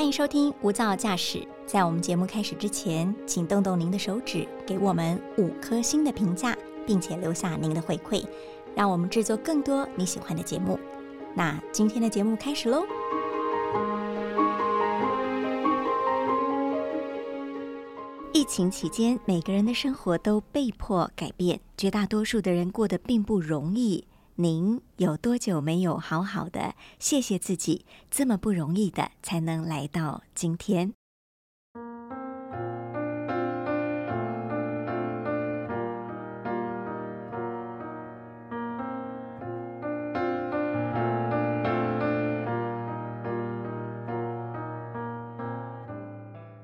欢迎收听《无噪驾驶》。在我们节目开始之前，请动动您的手指，给我们五颗星的评价，并且留下您的回馈，让我们制作更多你喜欢的节目。那今天的节目开始喽！疫情期间，每个人的生活都被迫改变，绝大多数的人过得并不容易。您有多久没有好好的谢谢自己？这么不容易的，才能来到今天。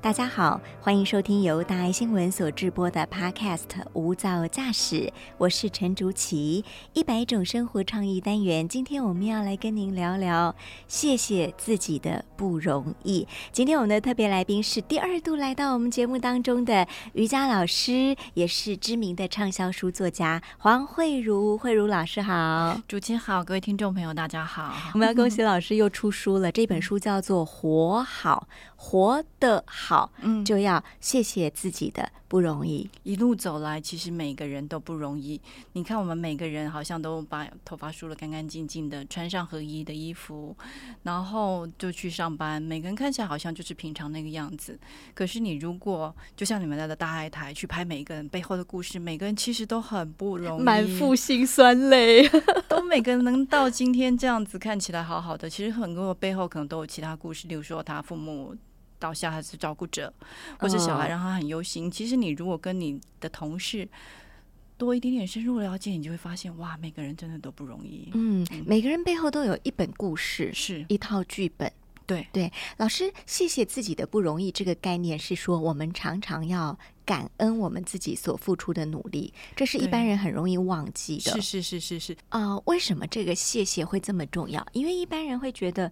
大家好，欢迎收听由大爱新闻所制播的 Podcast《无噪驾驶》，我是陈竹琪。一百种生活创意单元，今天我们要来跟您聊聊谢谢自己的不容易。今天我们的特别来宾是第二度来到我们节目当中的瑜伽老师，也是知名的畅销书作家黄慧茹。慧茹老师好，主持好，各位听众朋友大家好。我们要恭喜老师又出书了，这本书叫做《活好》，活得好。好，嗯，就要谢谢自己的不容易。一路走来，其实每个人都不容易。你看，我们每个人好像都把头发梳得干干净净的，穿上合一的衣服，然后就去上班。每个人看起来好像就是平常那个样子。可是，你如果就像你们在的大爱台去拍每一个人背后的故事，每个人其实都很不容易，满腹心酸泪，都每个人能到今天这样子看起来好好的，其实很多背后可能都有其他故事。例如说，他父母。到下孩子照顾者，或者小孩让他很忧心。其实你如果跟你的同事多一点点深入了解，你就会发现，哇，每个人真的都不容易。嗯，每个人背后都有一本故事，是一套剧本。对对，老师，谢谢自己的不容易。这个概念是说，我们常常要感恩我们自己所付出的努力，这是一般人很容易忘记的。是是是是是啊，为什么这个谢谢会这么重要？因为一般人会觉得。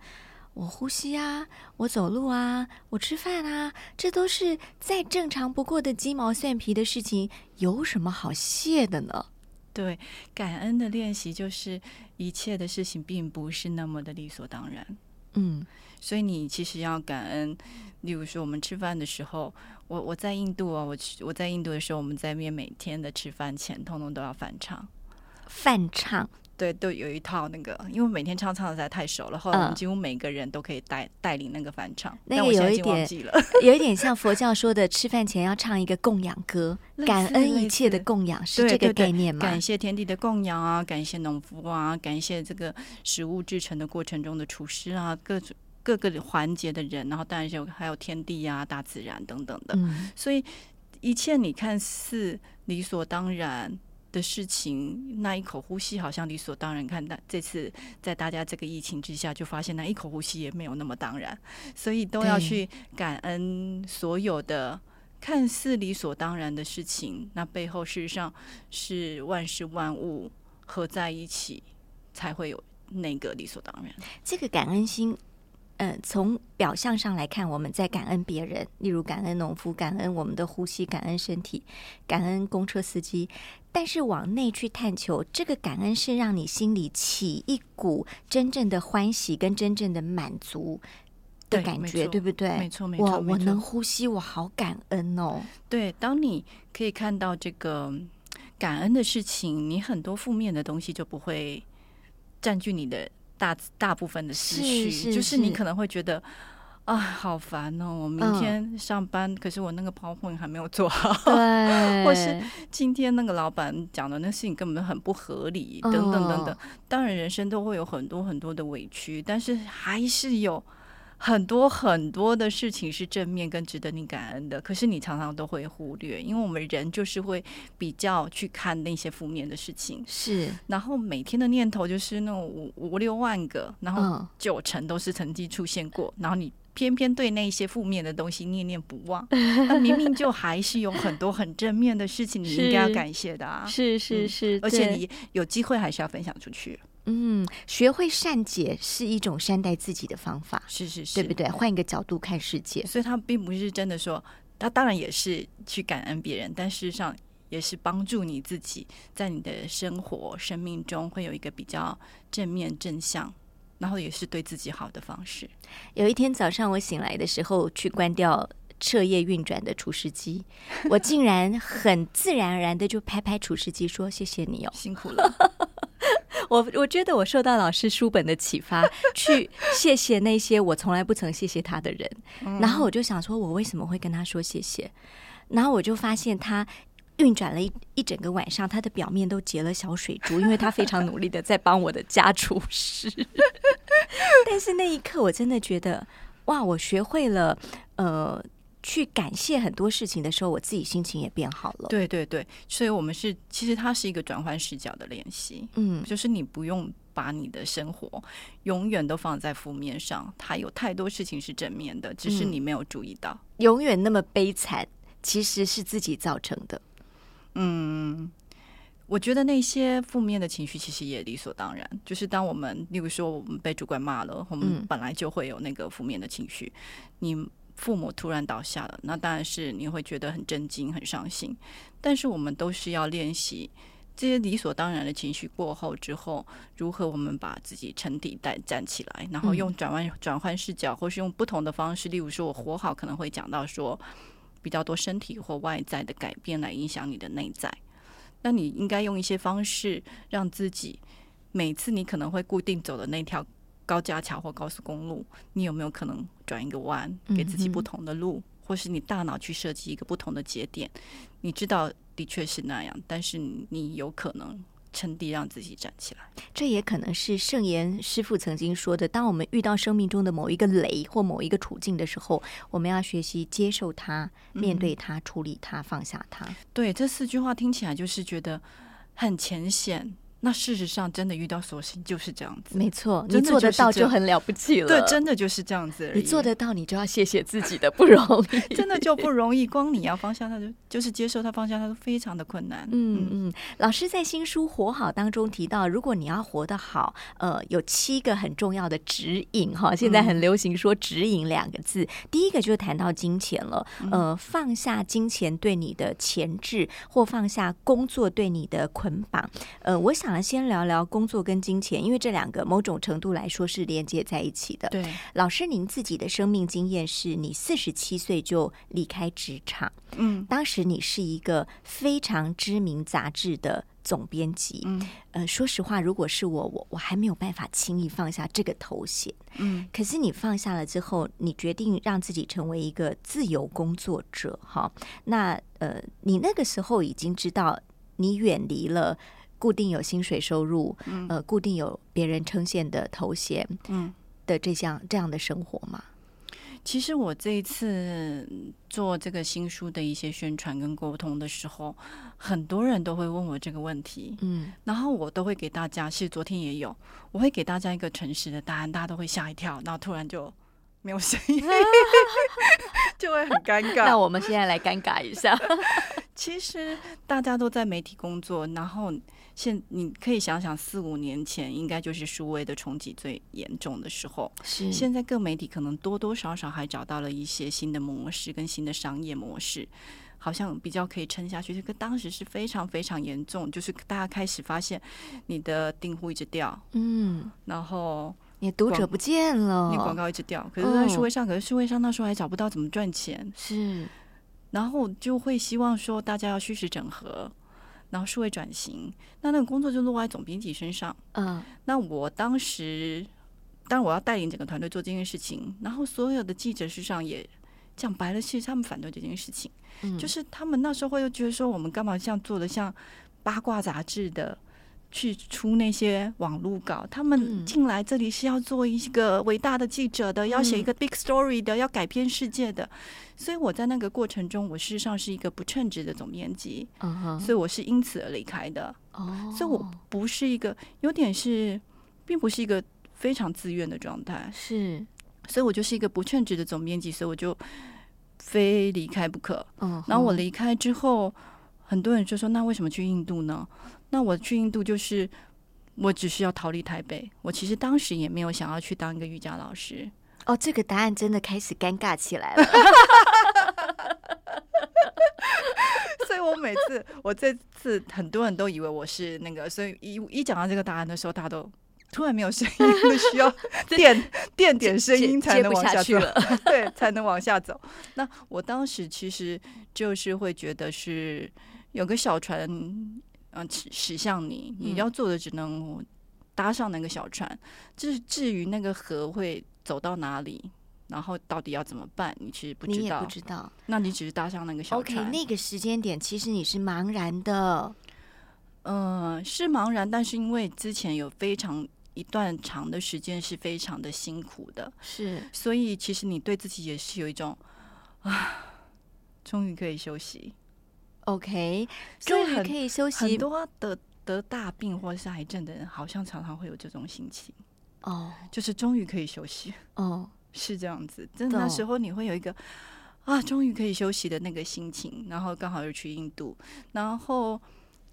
我呼吸啊，我走路啊，我吃饭啊，这都是再正常不过的鸡毛蒜皮的事情，有什么好谢的呢？对，感恩的练习就是一切的事情并不是那么的理所当然。嗯，所以你其实要感恩。例如说，我们吃饭的时候，我我在印度啊，我我在印度的时候，我们在面每天的吃饭前，通通都要翻唱，翻唱。对，都有一套那个，因为每天唱唱的实在太熟了，后来我们几乎每个人都可以带带领那个翻唱。那个有一点，有一点像佛教说的，吃饭前要唱一个供养歌，感恩一切的供养，是这个概念吗？感谢天地的供养啊，感谢农夫啊，感谢这个食物制成的过程中的厨师啊，各种各个环节的人，然后当然有还有天地啊、大自然等等的。所以一切你看似理所当然。的事情，那一口呼吸好像理所当然。看到这次在大家这个疫情之下，就发现那一口呼吸也没有那么当然，所以都要去感恩所有的看似理所当然的事情。那背后事实上是万事万物合在一起，才会有那个理所当然。这个感恩心。嗯，从表象上来看，我们在感恩别人，例如感恩农夫，感恩我们的呼吸，感恩身体，感恩公车司机。但是往内去探求，这个感恩是让你心里起一股真正的欢喜跟真正的满足的感觉，对不对？没错，没错。我我能呼吸，我好感恩哦。对，当你可以看到这个感恩的事情，你很多负面的东西就不会占据你的。大大部分的思绪，就是你可能会觉得啊，好烦哦！我明天上班，可是我那个 PowerPoint 还没有做好，或是今天那个老板讲的那事情根本很不合理，等等等等。当然，人生都会有很多很多的委屈，但是还是有。很多很多的事情是正面跟值得你感恩的，可是你常常都会忽略，因为我们人就是会比较去看那些负面的事情，是。然后每天的念头就是那种五五六万个，然后九成都是曾经出现过，然后你偏偏对那些负面的东西念念不忘，那明明就还是有很多很正面的事情，你应该要感谢的啊，是是是，而且你有机会还是要分享出去。嗯，学会善解是一种善待自己的方法，是是是，对不对？换一个角度看世界，所以他并不是真的说，他当然也是去感恩别人，但事实上也是帮助你自己，在你的生活生命中会有一个比较正面正向然后也是对自己好的方式。有一天早上我醒来的时候，去关掉彻夜运转的除湿机，我竟然很自然而然的就拍拍除湿机说：“谢谢你哦，辛苦了。” 我我觉得我受到老师书本的启发，去谢谢那些我从来不曾谢谢他的人。然后我就想说，我为什么会跟他说谢谢？然后我就发现他。运转了一一整个晚上，他的表面都结了小水珠，因为他非常努力的在帮我的家厨师。但是那一刻，我真的觉得，哇！我学会了，呃，去感谢很多事情的时候，我自己心情也变好了。对对对，所以我们是，其实它是一个转换视角的练习。嗯，就是你不用把你的生活永远都放在负面上，它有太多事情是正面的，只是你没有注意到。永远那么悲惨，其实是自己造成的。嗯，我觉得那些负面的情绪其实也理所当然。就是当我们，例如说我们被主管骂了，我们本来就会有那个负面的情绪。你父母突然倒下了，那当然是你会觉得很震惊、很伤心。但是我们都是要练习这些理所当然的情绪过后之后，如何我们把自己沉底带站起来，然后用转弯转换视角，或是用不同的方式，例如说我活好，可能会讲到说。比较多身体或外在的改变来影响你的内在，那你应该用一些方式让自己每次你可能会固定走的那条高架桥或高速公路，你有没有可能转一个弯，给自己不同的路，或是你大脑去设计一个不同的节点？你知道的确是那样，但是你有可能。趁地让自己站起来，这也可能是圣严师傅曾经说的：当我们遇到生命中的某一个雷或某一个处境的时候，我们要学习接受它、面对它、处理它、放下它。对，这四句话听起来就是觉得很浅显。那事实上，真的遇到所幸就是这样子。没错，你做得到就很了不起了。对，真的就是这样子。你做得到，你就要谢谢自己的不容易，真的就不容易。光你要方向，那就就是接受他放下，他都非常的困难。嗯嗯。老师在新书《活好》当中提到，如果你要活得好，呃，有七个很重要的指引哈。现在很流行说“指引”两个字。第一个就谈到金钱了，呃，放下金钱对你的钳制，或放下工作对你的捆绑。呃，我想。先聊聊工作跟金钱，因为这两个某种程度来说是连接在一起的。对，老师，您自己的生命经验是你四十七岁就离开职场，嗯，当时你是一个非常知名杂志的总编辑，嗯，呃，说实话，如果是我，我我还没有办法轻易放下这个头衔，嗯，可是你放下了之后，你决定让自己成为一个自由工作者，哈，那呃，你那个时候已经知道你远离了。固定有薪水收入，嗯。呃，固定有别人称羡的头衔，嗯，的这项这样的生活吗？其实我这一次做这个新书的一些宣传跟沟通的时候，很多人都会问我这个问题，嗯，然后我都会给大家，是昨天也有，我会给大家一个诚实的答案，大家都会吓一跳，然后突然就没有声音，就会很尴 尬。那我们现在来尴尬一下，其实大家都在媒体工作，然后。现你可以想想，四五年前应该就是数位的冲击最严重的时候。是现在各媒体可能多多少少还找到了一些新的模式跟新的商业模式，好像比较可以撑下去。这个当时是非常非常严重，就是大家开始发现你的订户一直掉，嗯，然后你读者不见了，你广告一直掉。可是，在数位上，可是数位上那时候还找不到怎么赚钱，是，然后就会希望说大家要虚实整合。然后数位转型，那那个工作就落在总编辑身上。嗯，那我当时，当然我要带领整个团队做这件事情。然后所有的记者事实上也讲白了，其实他们反对这件事情，就是他们那时候会又觉得说，我们干嘛像做的像八卦杂志的。去出那些网络稿，他们进来这里是要做一个伟大的记者的，要写一个 big story 的，要改变世界的。所以我在那个过程中，我事实上是一个不称职的总编辑，所以我是因此而离开的。哦，所以我不是一个有点是，并不是一个非常自愿的状态。是，所以我就是一个不称职的总编辑，所以我就非离开不可。嗯，然后我离开之后，很多人就说：“那为什么去印度呢？”那我去印度就是，我只是要逃离台北。我其实当时也没有想要去当一个瑜伽老师。哦，这个答案真的开始尴尬起来了。所以我每次，我这次很多人都以为我是那个，所以一一讲到这个答案的时候，大家都突然没有声音，需要 垫垫点声音才能往下走，对，才能往下走。那我当时其实就是会觉得是有个小船，嗯，驶向你，你要做的只能搭上那个小船。至至于那个河会走到哪里？然后到底要怎么办？你其实不知道，你也不知道。那你只是搭上那个小船。OK，那个时间点其实你是茫然的。嗯，是茫然，但是因为之前有非常一段长的时间是非常的辛苦的，是，所以其实你对自己也是有一种啊，终于可以休息。OK，终于可以休息。很多得得大病或者是癌症的人，好像常常会有这种心情。哦，就是终于可以休息。哦。是这样子，真的那时候你会有一个啊，终于可以休息的那个心情，然后刚好又去印度，然后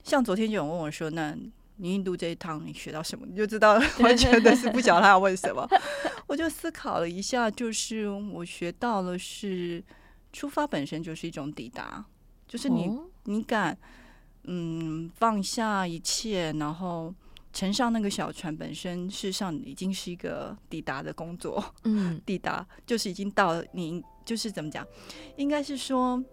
像昨天就有问我说：“那你印度这一趟你学到什么？”你就知道完全的是不晓得他要问什么。我就思考了一下，就是我学到了是出发本身就是一种抵达，就是你你敢嗯放下一切，然后。乘上那个小船本身，事实上已经是一个抵达的工作。嗯，抵达就是已经到你，就是怎么讲？应该是说，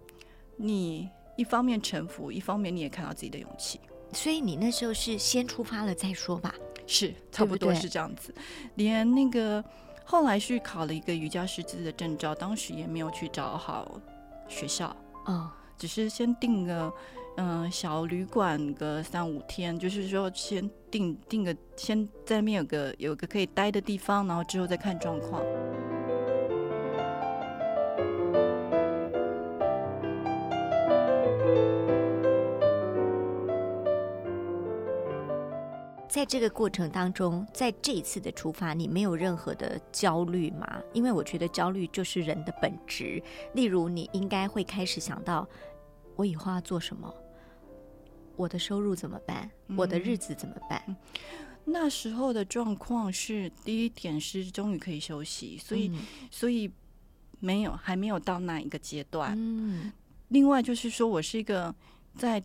你一方面臣服，一方面你也看到自己的勇气。所以你那时候是先出发了再说吧？是，差不多是这样子。连那个后来去考了一个瑜伽师资的证照，当时也没有去找好学校。哦，只是先定个。嗯，小旅馆个三五天，就是说先定定个，先在那边有个有个可以待的地方，然后之后再看状况。在这个过程当中，在这一次的出发，你没有任何的焦虑吗？因为我觉得焦虑就是人的本质。例如，你应该会开始想到，我以后要做什么。我的收入怎么办？我的日子怎么办？那时候的状况是，第一点是终于可以休息，所以所以没有还没有到那一个阶段。嗯，另外就是说我是一个在。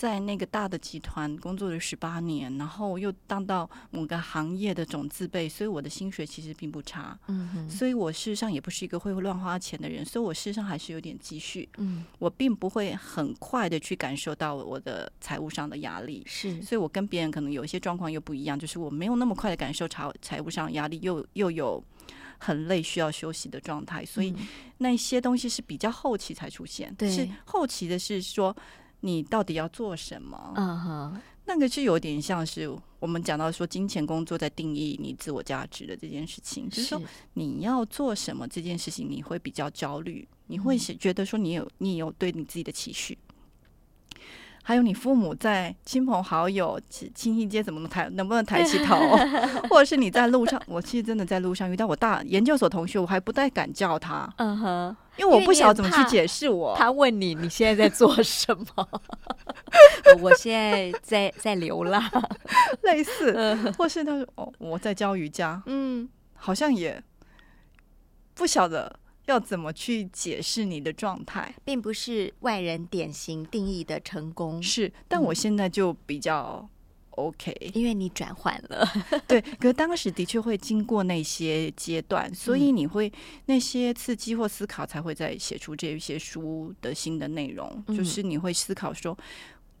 在那个大的集团工作了十八年，然后又当到某个行业的总自备，所以我的薪水其实并不差。嗯所以我事实上也不是一个会乱花钱的人，所以我事实上还是有点积蓄。嗯，我并不会很快的去感受到我的财务上的压力。是，所以我跟别人可能有一些状况又不一样，就是我没有那么快的感受财财务上压力，又又有很累需要休息的状态，所以那些东西是比较后期才出现。对，是后期的是说。你到底要做什么？嗯哼，那个是有点像是我们讲到说金钱工作在定义你自我价值的这件事情，就是说你要做什么这件事情，你会比较焦虑，你会觉得说你有你有对你自己的期许。还有你父母在亲朋好友亲戚间怎么能抬能不能抬起头，或者是你在路上，我其实真的在路上遇到我大研究所同学，我还不太敢叫他，嗯哼，因为我不晓得怎么去解释我。他问你你现在在做什么？我现在在在流浪，类似，或是他说哦我在教瑜伽，嗯，好像也不晓得。要怎么去解释你的状态，并不是外人典型定义的成功。是，但我现在就比较 OK，因为你转换了。对，可当时的确会经过那些阶段，所以你会那些刺激或思考，才会在写出这些书的新的内容。就是你会思考说，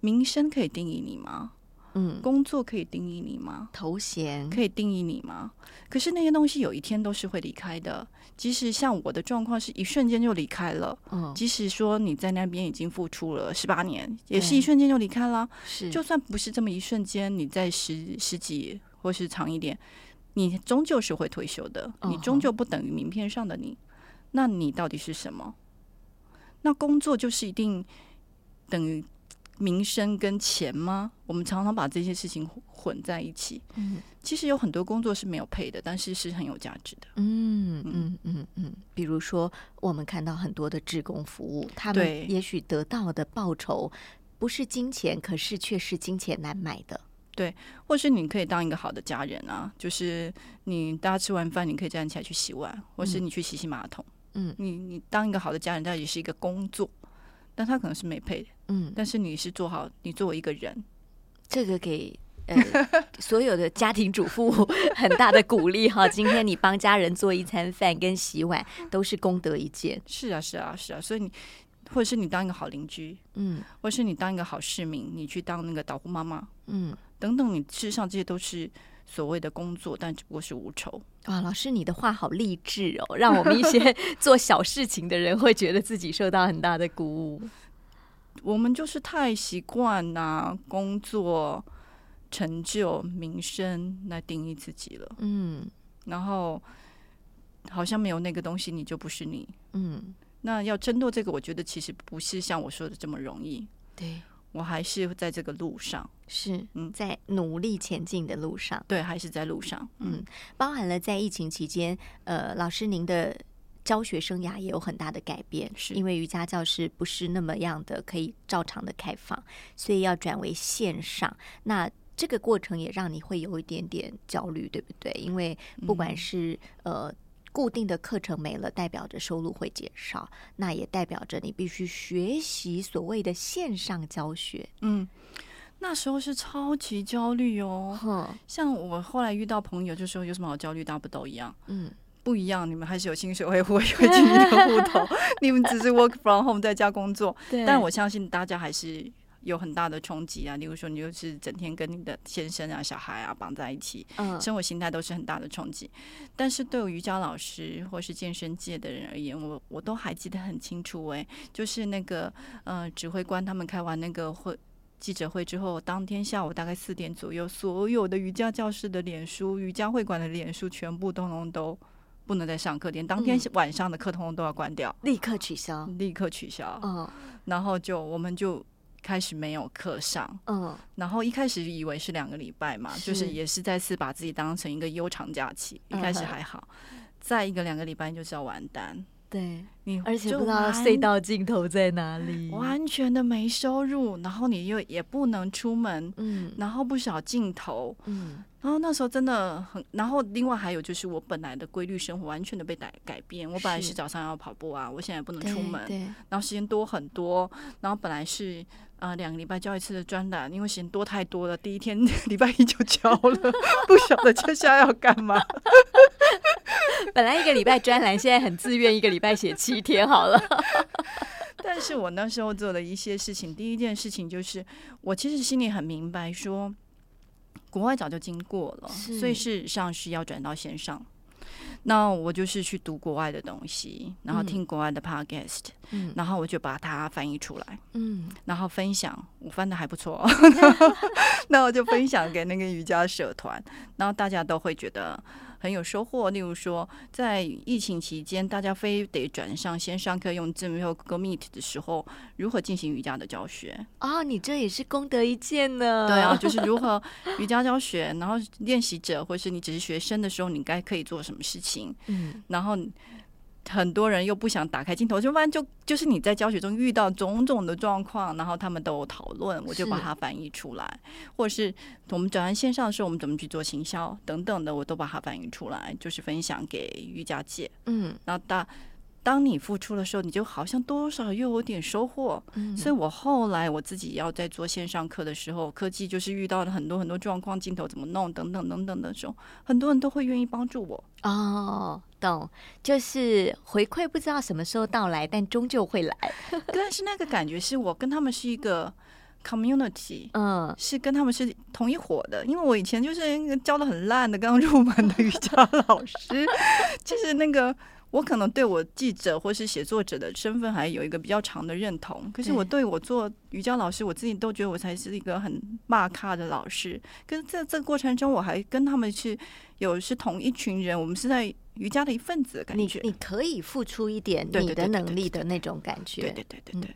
名声可以定义你吗？嗯，工作可以定义你吗？头衔可以定义你吗？可是那些东西有一天都是会离开的。即使像我的状况是一瞬间就离开了，嗯，即使说你在那边已经付出了十八年，也是一瞬间就离开了。是，就算不是这么一瞬间，你在十十几或是长一点，你终究是会退休的。你终究不等于名片上的你。那你到底是什么？那工作就是一定等于？名声跟钱吗？我们常常把这些事情混在一起。嗯，其实有很多工作是没有配的，但是是很有价值的。嗯嗯嗯嗯，比如说我们看到很多的志工服务，他们也许得到的报酬不是金钱，可是却是金钱难买的。对，或是你可以当一个好的家人啊，就是你大家吃完饭，你可以站起来去洗碗，或是你去洗洗马桶。嗯，你你当一个好的家人，这也是一个工作。但他可能是没配的，嗯，但是你是做好，你作为一个人，这个给呃 所有的家庭主妇很大的鼓励哈。今天你帮家人做一餐饭跟洗碗，都是功德一件。是啊，是啊，是啊。所以你或者是你当一个好邻居，嗯，或者是你当一个好市民，你去当那个导护妈妈，嗯，等等，你事实上这些都是。所谓的工作，但只不过是无酬啊！老师，你的话好励志哦，让我们一些 做小事情的人会觉得自己受到很大的鼓舞。我们就是太习惯拿工作、成就、名声来定义自己了，嗯，然后好像没有那个东西，你就不是你，嗯。那要争夺这个，我觉得其实不是像我说的这么容易，对。我还是在这个路上，是嗯，在努力前进的路上，对，还是在路上，嗯，包含了在疫情期间，呃，老师您的教学生涯也有很大的改变，是因为瑜伽教室不是那么样的可以照常的开放，所以要转为线上，那这个过程也让你会有一点点焦虑，对不对？因为不管是呃。固定的课程没了，代表着收入会减少，那也代表着你必须学习所谓的线上教学。嗯，那时候是超级焦虑哦。像我后来遇到朋友就说：“有什么好焦虑？大不都一样？”嗯，不一样，你们还是有薪水会会会进你的户头，你们只是 work from home 在家工作。对，但我相信大家还是。有很大的冲击啊！例如说，你就是整天跟你的先生啊、小孩啊绑在一起，嗯，生活心态都是很大的冲击。但是对瑜伽老师或是健身界的人而言，我我都还记得很清楚。哎，就是那个呃，指挥官他们开完那个会记者会之后，当天下午大概四点左右，所有的瑜伽教室的脸书、瑜伽会馆的脸书全部通通都不能再上课，连当天晚上的课通通都要关掉，立刻取消，立刻取消。嗯，然后就我们就。开始没有课上，嗯，然后一开始以为是两个礼拜嘛，就是也是再次把自己当成一个悠长假期。一开始还好，再一个两个礼拜就是要完蛋。对你，而且不知道隧道尽头在哪里，完全的没收入，然后你又也不能出门，嗯，然后不少镜头，嗯，然后那时候真的很，然后另外还有就是我本来的规律生活完全的被改改变，我本来是早上要跑步啊，我现在不能出门，对，然后时间多很多，然后本来是。啊，两个礼拜交一次的专栏，因为时间多太多了。第一天 礼拜一就交了，不晓得接下来要干嘛。本来一个礼拜专栏，现在很自愿，一个礼拜写七天好了。但是我那时候做的一些事情，第一件事情就是，我其实心里很明白，说国外早就经过了，所以事实上是要转到线上。那我就是去读国外的东西，然后听国外的 podcast，嗯，然后我就把它翻译出来，嗯，然后分享，我翻的还不错，那我就分享给那个瑜伽社团，然后大家都会觉得。很有收获。例如说，在疫情期间，大家非得转上先上课，用 Zoom 或 Google Meet 的时候，如何进行瑜伽的教学？啊，你这也是功德一件呢。对啊，就是如何瑜伽教学，然后练习者或是你只是学生的时候，你该可以做什么事情？嗯，然后。很多人又不想打开镜头，就反正就就是你在教学中遇到种种的状况，然后他们都有讨论，我就把它翻译出来，或者是我们转完线上的时候，我们怎么去做行销等等的，我都把它翻译出来，就是分享给瑜伽界。嗯，然后当当你付出的时候，你就好像多少又有点收获。嗯，所以我后来我自己要在做线上课的时候，科技就是遇到了很多很多状况，镜头怎么弄等等等等的时候，很多人都会愿意帮助我。哦。懂，就是回馈不知道什么时候到来，但终究会来。但是那个感觉是我跟他们是一个 community，嗯，是跟他们是同一伙的。因为我以前就是教的很烂的刚入门的瑜伽老师，就是那个。我可能对我记者或是写作者的身份还有一个比较长的认同，可是我对我做瑜伽老师，我自己都觉得我才是一个很骂咖的老师。可是在这个过程中，我还跟他们是有是同一群人，我们是在瑜伽的一份子的感觉。你你可以付出一点你的能力的那种感觉。对对对对对。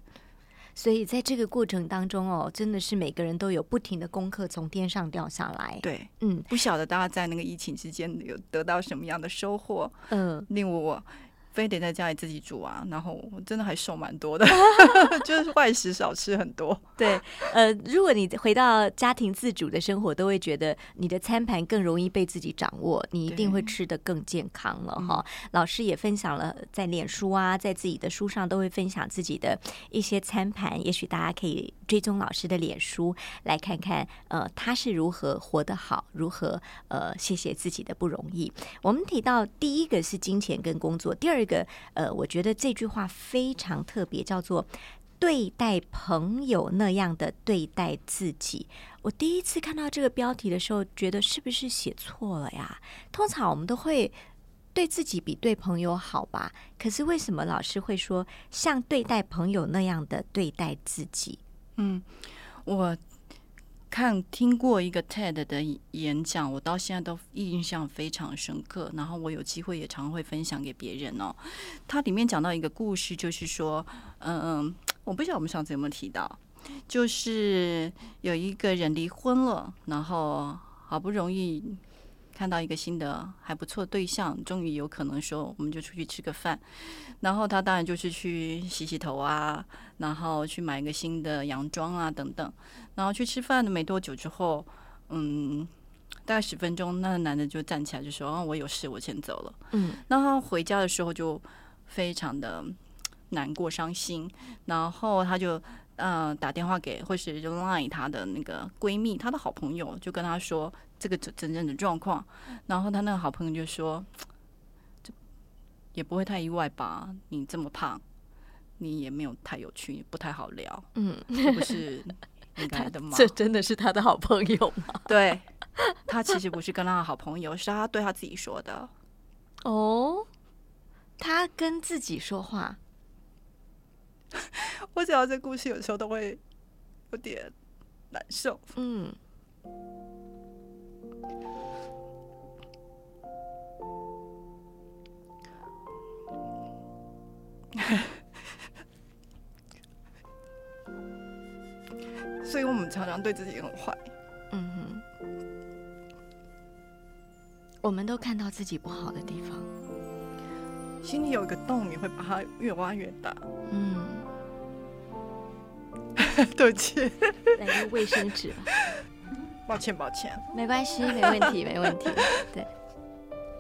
所以在这个过程当中哦，真的是每个人都有不停的功课从天上掉下来。对，嗯，不晓得大家在那个疫情之间有得到什么样的收获？嗯，令我非得在家里自己煮啊，然后我真的还瘦蛮多的，就是外食少吃很多。对，呃，如果你回到家庭自主的生活，都会觉得你的餐盘更容易被自己掌握，你一定会吃得更健康了哈。老师也分享了在脸书啊，在自己的书上都会分享自己的一些餐盘，也许大家可以追踪老师的脸书，来看看呃他是如何活得好，如何呃谢谢自己的不容易。我们提到第一个是金钱跟工作，第二。这个呃，我觉得这句话非常特别，叫做对待朋友那样的对待自己。我第一次看到这个标题的时候，觉得是不是写错了呀？通常我们都会对自己比对朋友好吧？可是为什么老师会说像对待朋友那样的对待自己？嗯，我。看听过一个 TED 的演讲，我到现在都印象非常深刻。然后我有机会也常会分享给别人哦。它里面讲到一个故事，就是说，嗯，我不晓得我们上次有没有提到，就是有一个人离婚了，然后好不容易。看到一个新的还不错对象，终于有可能说我们就出去吃个饭，然后他当然就是去洗洗头啊，然后去买一个新的洋装啊等等，然后去吃饭的没多久之后，嗯，大概十分钟，那个男的就站起来就说：“哦，我有事，我先走了。”嗯，那他回家的时候就非常的难过伤心，然后他就。呃，打电话给或是就 line 她的那个闺蜜，她的好朋友就跟她说这个真真正的状况，然后她那个好朋友就说，这也不会太意外吧？你这么胖，你也没有太有趣，不太好聊，嗯，这不是应该的吗？这真的是他的好朋友吗？对，他其实不是跟他的好朋友，是他对他自己说的。哦，他跟自己说话。我讲到这故事，有时候都会有点难受。嗯，所以我们常常对自己很坏。嗯哼，我们都看到自己不好的地方，心里有一个洞，你会把它越挖越大。嗯。对不起，来个卫生纸吧。抱歉，抱歉，没关系，没问题，没问题。对，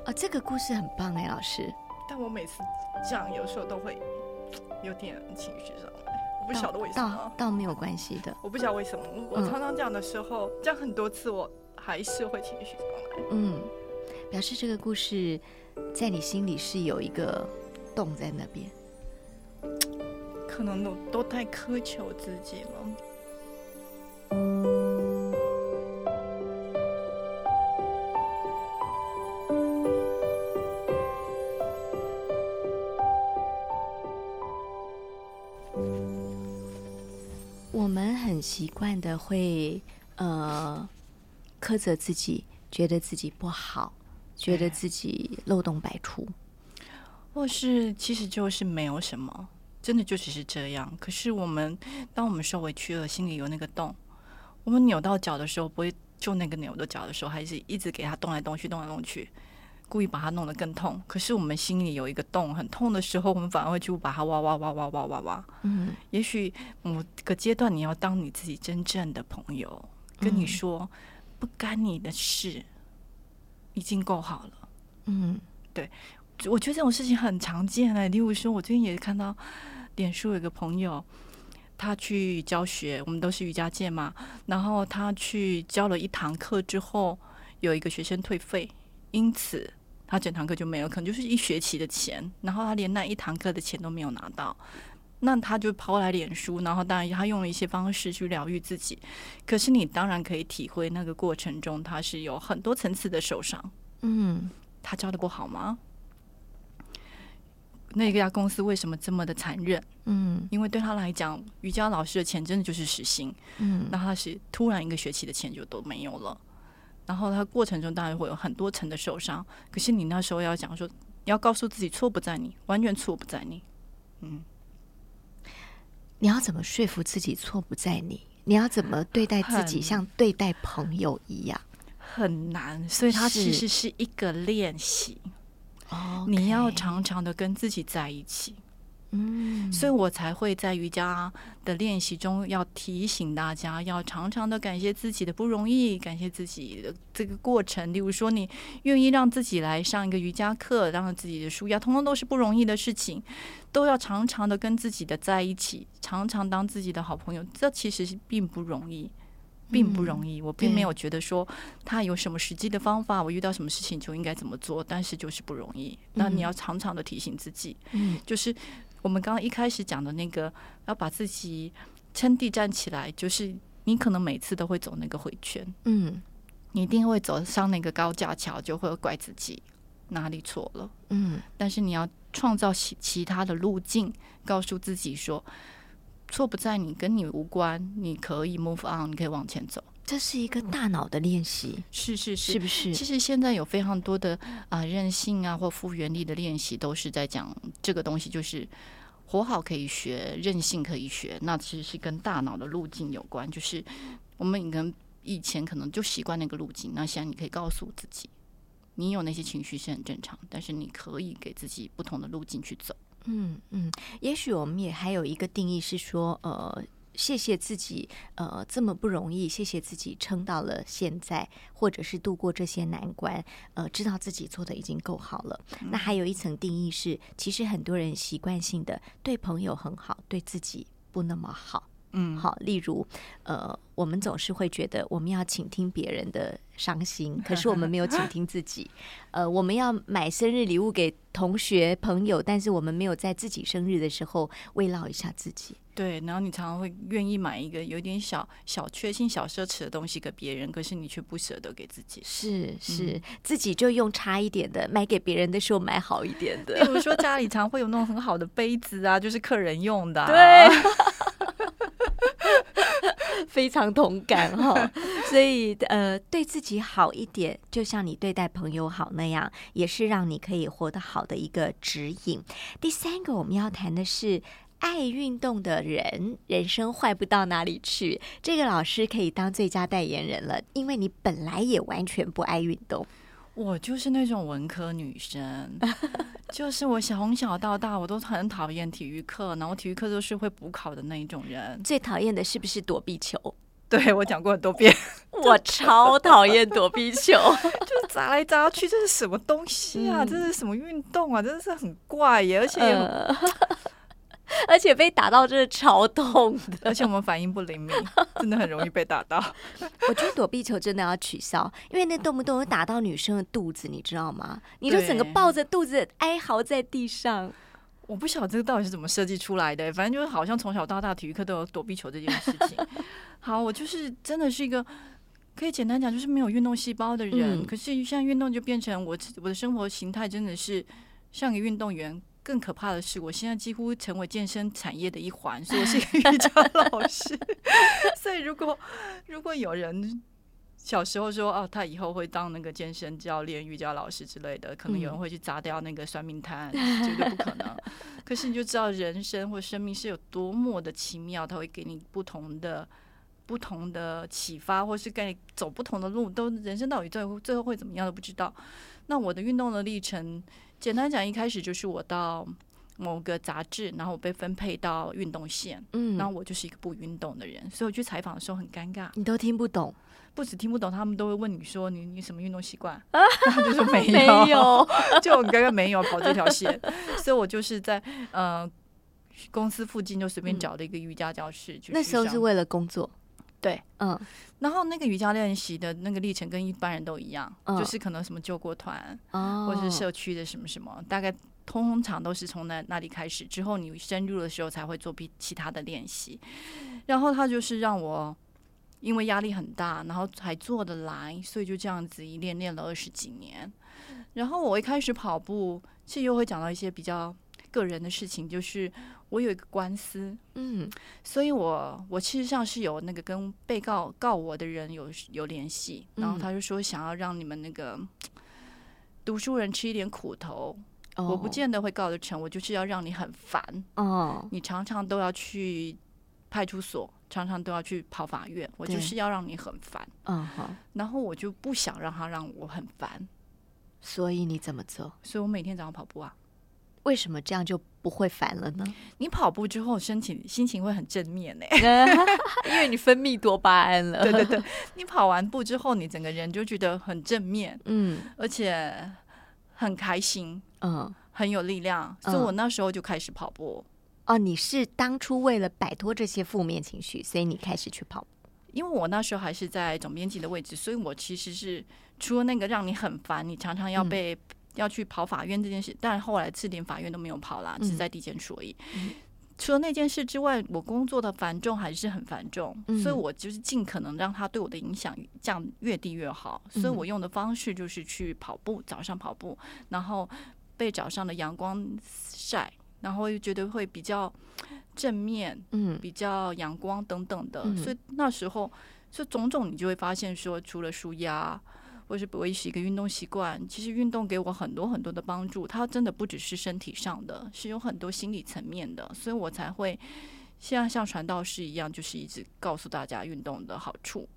哦，这个故事很棒哎，老师。但我每次讲，有时候都会有点情绪上来，我不晓得为什么。倒没有关系的，我不晓得为什么。我常常讲的时候，讲很多次，我还是会情绪上来。嗯，表示这个故事在你心里是有一个洞在那边。可能都都太苛求自己了。我们很习惯的会呃苛责自己，觉得自己不好，觉得自己漏洞百出，或是其实就是没有什么。真的就只是这样。可是我们，当我们受委屈了，心里有那个洞，我们扭到脚的时候，不会就那个扭到脚的时候，还是一直给他动来动去，动来动去，故意把它弄得更痛。可是我们心里有一个洞，很痛的时候，我们反而会去把它挖挖挖挖挖挖挖。嗯，也许某个阶段，你要当你自己真正的朋友，跟你说不干你的事，已经够好了。嗯，对，我觉得这种事情很常见哎。例如说，我最近也看到。脸书有个朋友，他去教学，我们都是瑜伽界嘛。然后他去教了一堂课之后，有一个学生退费，因此他整堂课就没有，可能就是一学期的钱。然后他连那一堂课的钱都没有拿到，那他就抛来脸书，然后当然他用了一些方式去疗愈自己。可是你当然可以体会那个过程中，他是有很多层次的受伤。嗯，他教的不好吗？那家公司为什么这么的残忍？嗯，因为对他来讲，瑜伽老师的钱真的就是实薪。嗯，那他是突然一个学期的钱就都没有了，然后他过程中当然会有很多层的受伤。可是你那时候要讲说，要告诉自己错不在你，完全错不在你。嗯，你要怎么说服自己错不在你？你要怎么对待自己，像对待朋友一样？很难，所以它其实是一个练习。哦，你要常常的跟自己在一起。嗯，所以我才会在瑜伽的练习中要提醒大家，要常常的感谢自己的不容易，感谢自己的这个过程。例如说，你愿意让自己来上一个瑜伽课，让自己的舒压，通通都是不容易的事情，都要常常的跟自己的在一起，常常当自己的好朋友。这其实是并不容易，并不容易。我并没有觉得说他有什么实际的方法，我遇到什么事情就应该怎么做，但是就是不容易。那你要常常的提醒自己，嗯，就是。我们刚刚一开始讲的那个，要把自己撑地站起来，就是你可能每次都会走那个回圈，嗯，你一定会走上那个高架桥，就会怪自己哪里错了，嗯，但是你要创造其其他的路径，告诉自己说，错不在你，跟你无关，你可以 move on，你可以往前走。这是一个大脑的练习，是是是，是不是？其实现在有非常多的啊韧性啊或复原力的练习，都是在讲这个东西，就是活好可以学，韧性可以学。那其实是跟大脑的路径有关，就是我们可能以前可能就习惯那个路径，那现在你可以告诉自己，你有那些情绪是很正常，但是你可以给自己不同的路径去走。嗯嗯，也许我们也还有一个定义是说，呃。谢谢自己，呃，这么不容易，谢谢自己撑到了现在，或者是度过这些难关，呃，知道自己做的已经够好了。那还有一层定义是，其实很多人习惯性的对朋友很好，对自己不那么好。嗯，好，例如，呃，我们总是会觉得我们要倾听别人的伤心，可是我们没有倾听自己。呃，我们要买生日礼物给同学朋友，但是我们没有在自己生日的时候慰劳一下自己。对，然后你常常会愿意买一个有点小小确幸、小奢侈的东西给别人，可是你却不舍得给自己。是是，自己就用差一点的，买给别人的时候买好一点的。比如说家里常会有那种很好的杯子啊，就是客人用的。对。非常同感哈，所以呃，对自己好一点，就像你对待朋友好那样，也是让你可以活得好的一个指引。第三个我们要谈的是，爱运动的人人生坏不到哪里去。这个老师可以当最佳代言人了，因为你本来也完全不爱运动。我就是那种文科女生，就是我从小到大我都很讨厌体育课，然后体育课都是会补考的那一种人。最讨厌的是不是躲避球？对我讲过很多遍，我超讨厌躲避球，就是砸来砸去，这是什么东西啊？这是什么运动啊？真的是很怪耶，而且。而且被打到真的超痛的，而且我们反应不灵敏，真的很容易被打到。我觉得躲避球真的要取消，因为那动不动会打到女生的肚子，你知道吗？你就整个抱着肚子哀嚎在地上。我不晓得这个到底是怎么设计出来的，反正就是好像从小到大体育课都有躲避球这件事情。好，我就是真的是一个可以简单讲，就是没有运动细胞的人。可是现在运动就变成我我的生活形态，真的是像个运动员。更可怕的是，我现在几乎成为健身产业的一环，所以我是一个瑜伽老师。所以如果如果有人小时候说哦，他以后会当那个健身教练、瑜伽老师之类的，可能有人会去砸掉那个算命摊，绝对不可能。可是你就知道人生或生命是有多么的奇妙，他会给你不同的不同的启发，或是跟你走不同的路，都人生到底最后最后会怎么样都不知道。那我的运动的历程。简单讲，一开始就是我到某个杂志，然后我被分配到运动线，嗯，然后我就是一个不运动的人，所以我去采访的时候很尴尬，你都听不懂，不止听不懂，他们都会问你说你你什么运动习惯，就说没有，没有，就我刚刚，没有跑这条线，所以我就是在呃公司附近就随便找了一个瑜伽教室，那时候是为了工作。对，嗯，然后那个瑜伽练习的那个历程跟一般人都一样，就是可能什么救国团，或者是社区的什么什么，大概通常都是从那那里开始，之后你深入的时候才会做比其他的练习。然后他就是让我因为压力很大，然后还做得来，所以就这样子一练练了二十几年。然后我一开始跑步，其实又会讲到一些比较。个人的事情就是我有一个官司，嗯，所以我我其实上是有那个跟被告告我的人有有联系，然后他就说想要让你们那个读书人吃一点苦头，我不见得会告得成，我就是要让你很烦哦，你常常都要去派出所，常常都要去跑法院，我就是要让你很烦，嗯好，然后我就不想让他让我很烦。所以你怎么做？所以我每天早上跑步啊。为什么这样就不会烦了呢？你跑步之后，身体心情会很正面呢，因为你分泌多巴胺了。对对对，你跑完步之后，你整个人就觉得很正面，嗯，而且很开心，嗯，很有力量。所以我那时候就开始跑步。哦，你是当初为了摆脱这些负面情绪，所以你开始去跑步。因为我那时候还是在总编辑的位置，所以我其实是除了那个让你很烦，你常常要被。要去跑法院这件事，但后来次点法院都没有跑啦，只在地检署而已。除了那件事之外，我工作的繁重还是很繁重，所以我就是尽可能让他对我的影响降越低越好。所以我用的方式就是去跑步，早上跑步，然后被早上的阳光晒，然后又觉得会比较正面，嗯，比较阳光等等的。所以那时候，就种种你就会发现说，除了舒压。或是维持一个运动习惯，其实运动给我很多很多的帮助。它真的不只是身体上的，是有很多心理层面的，所以我才会现在像传道士一样，就是一直告诉大家运动的好处。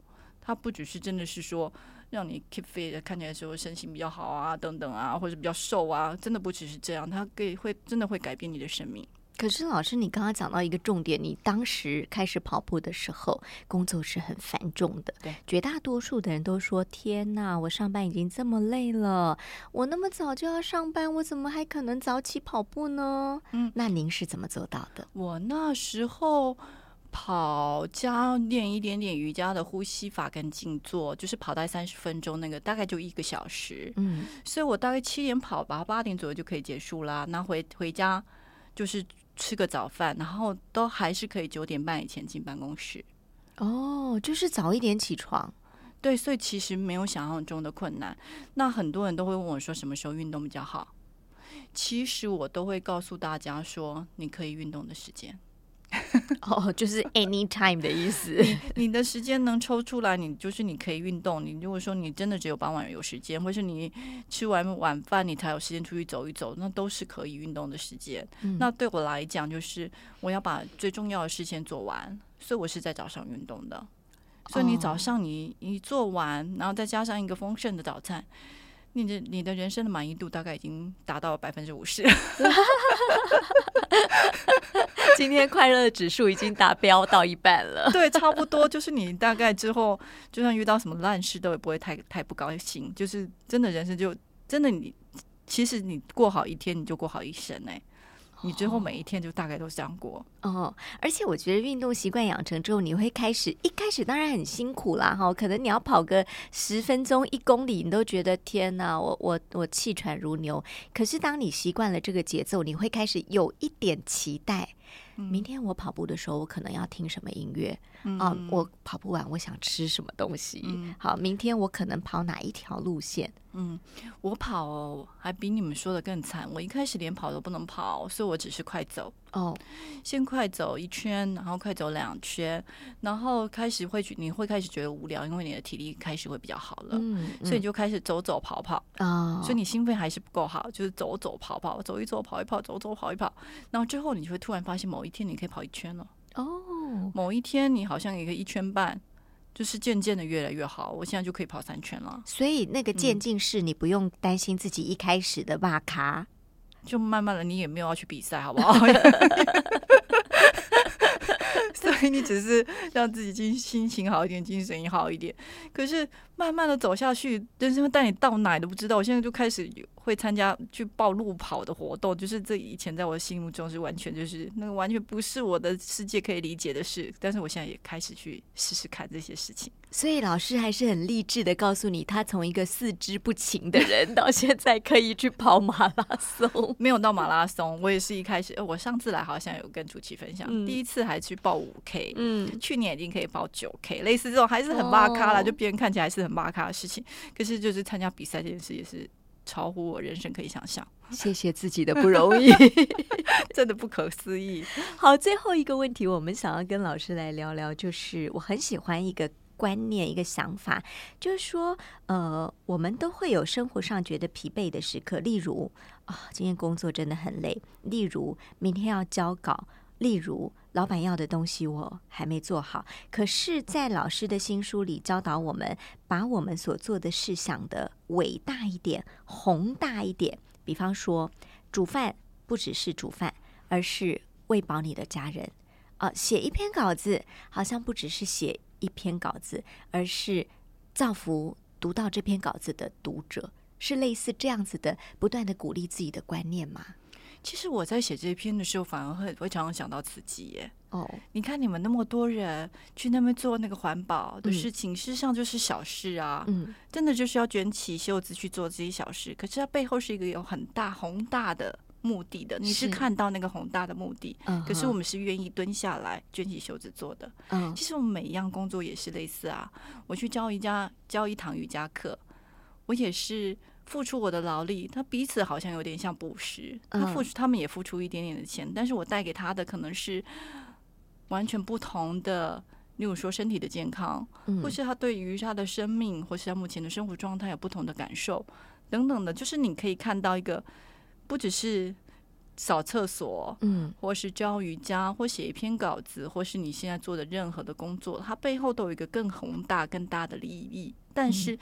它不只是真的是说让你 keep fit，看起来说身形比较好啊，等等啊，或者比较瘦啊，真的不只是这样，它可以会真的会改变你的生命。可是老师，你刚刚讲到一个重点，你当时开始跑步的时候，工作是很繁重的。对，绝大多数的人都说：“天哪，我上班已经这么累了，我那么早就要上班，我怎么还可能早起跑步呢？”嗯，那您是怎么做到的？我那时候跑加练一点点瑜伽的呼吸法跟静坐，就是跑大概三十分钟，那个大概就一个小时。嗯，所以我大概七点跑吧，八点左右就可以结束啦。那回回家就是。吃个早饭，然后都还是可以九点半以前进办公室。哦，就是早一点起床。对，所以其实没有想象中的困难。那很多人都会问我说，什么时候运动比较好？其实我都会告诉大家说，你可以运动的时间。哦，就是 anytime 的意思。你的时间能抽出来，你就是你可以运动。你如果说你真的只有傍晚有时间，或是你吃完晚饭你才有时间出去走一走，那都是可以运动的时间。那对我来讲，就是我要把最重要的事情做完，所以我是在早上运动的。所以你早上你你做完，然后再加上一个丰盛的早餐。你的你的人生的满意度大概已经达到百分之五十，今天快乐指数已经达标到一半了。对，差不多就是你大概之后，就算遇到什么烂事，都也不会太太不高兴。就是真的人生就真的你，其实你过好一天，你就过好一生哎。你之后每一天就大概都是这样过哦，而且我觉得运动习惯养成之后，你会开始一开始当然很辛苦啦哈，可能你要跑个十分钟一公里，你都觉得天哪，我我我气喘如牛。可是当你习惯了这个节奏，你会开始有一点期待。明天我跑步的时候，我可能要听什么音乐啊？我跑不完，我想吃什么东西？好，明天我可能跑哪一条路线？嗯，我跑还比你们说的更惨。我一开始连跑都不能跑，所以我只是快走。哦，先快走一圈，然后快走两圈，然后开始会觉你会开始觉得无聊，因为你的体力开始会比较好了，嗯，所以你就开始走走跑跑啊，所以你心肺还是不够好，就是走走跑跑，走一走跑一跑，走走跑一跑，然后之后你就会突然发现某一天你可以跑一圈了，哦，某一天你好像也可以一圈半，就是渐渐的越来越好，我现在就可以跑三圈了，所以那个渐进式你不用担心自己一开始的哇卡。就慢慢的，你也没有要去比赛，好不好？所以你只是让自己心心情好一点，精神也好一点。可是慢慢的走下去，人生会带你到哪都不知道。我现在就开始会参加去报路跑的活动，就是这以前在我心目中是完全就是那个完全不是我的世界可以理解的事。但是我现在也开始去试试看这些事情。所以老师还是很励志的告诉你，他从一个四肢不勤的人，到现在可以去跑马拉松。没有到马拉松，我也是一开始，呃我上次来好像有跟主琪分享，第一次还去报五 K，嗯，去年已经可以报九 K，类似这种还是很巴卡啦，就别人看起来是很巴卡的事情，可是就是参加比赛这件事也是超乎我人生可以想象。谢谢自己的不容易，真的不可思议。好，最后一个问题，我们想要跟老师来聊聊，就是我很喜欢一个。观念一个想法，就是说，呃，我们都会有生活上觉得疲惫的时刻，例如啊，今天工作真的很累，例如明天要交稿，例如，老板要的东西我还没做好，可是，在老师的新书里教导我们，把我们所做的事想的伟大一点、宏大一点。比方说，煮饭不只是煮饭，而是喂饱你的家人。啊，写一篇稿子，好像不只是写一篇稿子，而是造福读到这篇稿子的读者，是类似这样子的，不断的鼓励自己的观念吗？其实我在写这篇的时候，反而会会常常想到自己耶。哦，你看你们那么多人去那边做那个环保的事情，事实上就是小事啊。嗯，真的就是要卷起袖子去做这些小事，可是它背后是一个有很大宏大的目的的。你是看到那个宏大的目的，可是我们是愿意蹲下来卷起袖子做的。嗯，其实我们每一样工作也是类似啊。我去教瑜伽，教一堂瑜伽课，我也是。付出我的劳力，他彼此好像有点像捕食，他付出，他们也付出一点点的钱，但是我带给他的可能是完全不同的，例如说身体的健康，或是他对于他的生命，或是他目前的生活状态有不同的感受等等的，就是你可以看到一个，不只是扫厕所，嗯，或是教瑜伽，或写一篇稿子，或是你现在做的任何的工作，它背后都有一个更宏大、更大的利益，但是。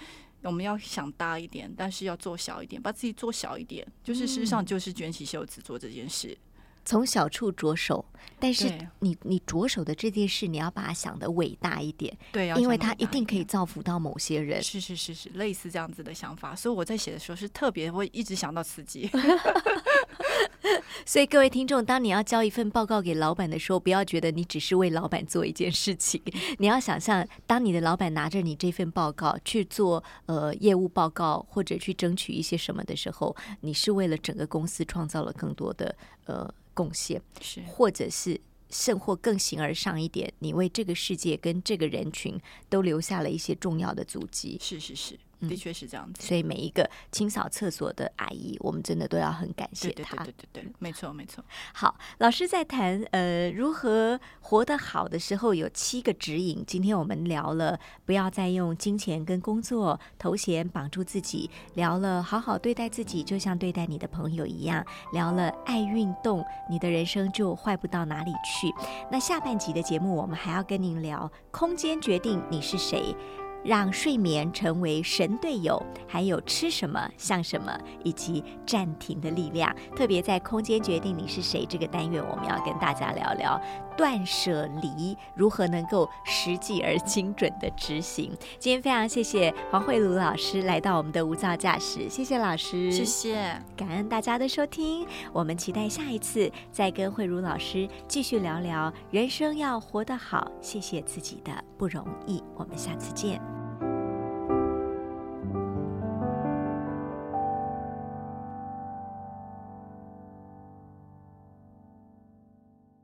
我们要想大一点，但是要做小一点，把自己做小一点，就是事实上就是卷起袖子做这件事，从小处着手。但是你你着手的这件事，你要把它想的伟大一点，对，因为它一定可以造福到某些人。是是是是，类似这样子的想法。所以我在写的时候是特别会一直想到刺激。所以各位听众，当你要交一份报告给老板的时候，不要觉得你只是为老板做一件事情。你要想象，当你的老板拿着你这份报告去做呃业务报告，或者去争取一些什么的时候，你是为了整个公司创造了更多的呃贡献，是或者是甚或更形而上一点，你为这个世界跟这个人群都留下了一些重要的足迹。是是是。的确是这样子，所以每一个清扫厕所的阿姨，我们真的都要很感谢她。对对对对，没错没错。好，老师在谈呃如何活得好的时候，有七个指引。今天我们聊了，不要再用金钱跟工作头衔绑住自己；聊了好好对待自己，就像对待你的朋友一样；聊了爱运动，你的人生就坏不到哪里去。那下半集的节目，我们还要跟您聊空间决定你是谁。让睡眠成为神队友，还有吃什么像什么，以及暂停的力量。特别在空间决定你是谁这个单元，我们要跟大家聊聊断舍离如何能够实际而精准的执行。今天非常谢谢黄慧茹老师来到我们的无噪驾驶，谢谢老师，谢谢，感恩大家的收听。我们期待下一次再跟慧茹老师继续聊聊人生要活得好，谢谢自己的不容易。我们下次见。